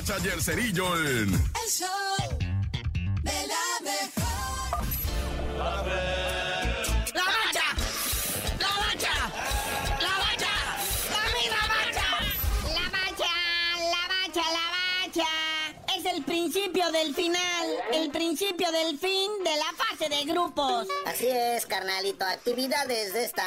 Bacha y el Cerillo en... El show de la mejor. ¡La bacha! ¡La bacha! ¡La bacha! ¡La misma bacha! La bacha, la bacha, la bacha. Es el principio del final, el principio del fin de la fase de grupos. Así es, carnalito. Actividades de esta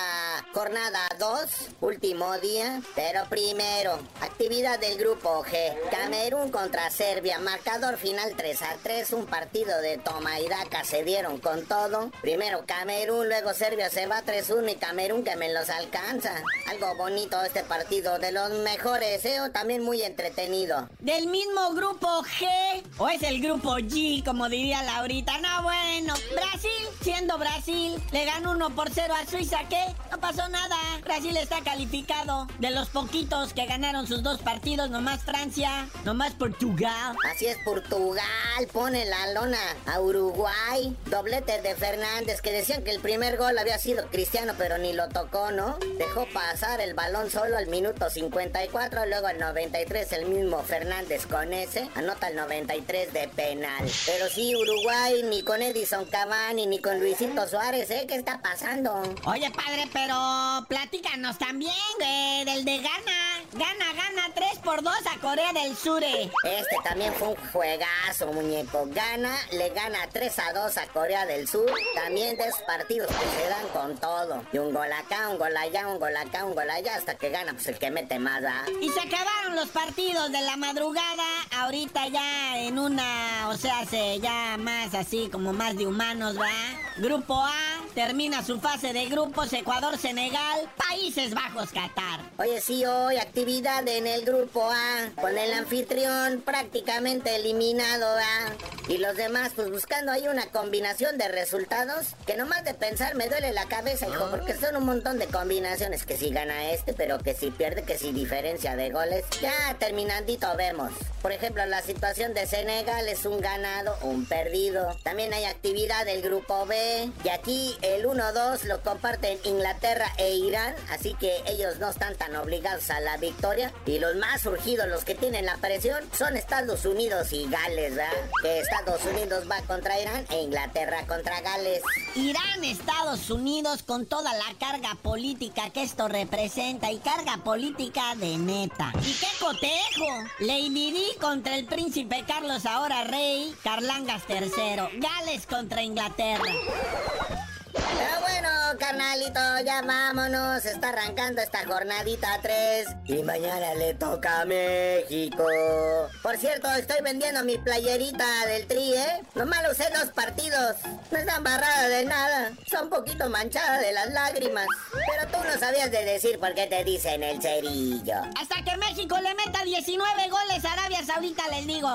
jornada 2, último día. Pero primero, actividad del grupo G. Camerún contra Serbia. Marcador final 3 a 3. Un partido de toma y daca. Se dieron con todo. Primero Camerún, luego Serbia se va 3-1 y Camerún que me los alcanza. Algo bonito este partido. De los mejores, ¿eh? O También muy entretenido. Del mismo grupo G, o es el grupo G, como diría Laurita. No, bueno, Brasil, siendo Brasil, le ganó 1 por 0 a Suiza, ¿qué? No pasó nada. Brasil está calificado. De los poquitos que ganaron sus dos partidos, nomás Francia, nomás Portugal. Así es, Portugal pone la lona a Uruguay. Doblete de Fernández, que decían que el primer gol había sido Cristiano, pero ni lo tocó, ¿no? Dejó pasar el balón solo al minuto 54, luego al 93 el mismo Fernández con ese, anota el 93 de penal. Pero sí, Uruguay ni con Edison Cavani ni con Luisito Suárez, ¿eh? ¿Qué está pasando? Oye, padre, pero platícanos también, güey, del de Gana. Gana, gana 3 por 2 a Corea del Sur. eh. Este también fue un juegazo, muñeco. Gana, le gana 3 a 2 a Corea del Sur. También de esos partidos que se dan con todo. Y un gol acá, un gol allá, un gol acá, un gol allá, hasta que gana pues el que mete más, ¿verdad? Y se acabaron los partidos de la madrugada, ahorita ya en una, o sea, se ya más así como más de humanos, ¿va? Grupo A termina su fase de grupos Ecuador, Senegal, Países Bajos, Qatar. Oye, sí, hoy actividad en el grupo A, con el anfitrión prácticamente eliminado, ¿verdad? Y los demás, pues buscando ahí una combinación de resultados que nomás de pensar me duele la cabeza, hijo, porque son un montón de combinaciones. Que si gana este, pero que si pierde, que si diferencia de goles. Ya terminandito vemos. Por ejemplo, la situación de Senegal es un ganado, un perdido. También hay actividad del grupo B. Y aquí el 1-2 lo comparten Inglaterra e Irán. Así que ellos no están tan obligados a la victoria. Y los más surgidos, los que tienen la presión, son Estados Unidos y Gales, ¿verdad? Que Estados Unidos va contra Irán e Inglaterra contra Gales. Irán, Estados Unidos, con toda la carga política que esto representa y carga política de neta. ¿Y qué cotejo? Lady Di contra el príncipe Carlos, ahora rey, Carlangas III. Gales contra Inglaterra. Carnalito, ya vámonos. Está arrancando esta jornadita 3. Y mañana le toca a México. Por cierto, estoy vendiendo mi playerita del tri, ¿eh? Nomás lo usé dos partidos. No está embarrada de nada. Está un poquito manchada de las lágrimas. Pero tú no sabías de decir por qué te dicen el cerillo. Hasta que México le meta 19 goles a Arabia Saudita, les digo.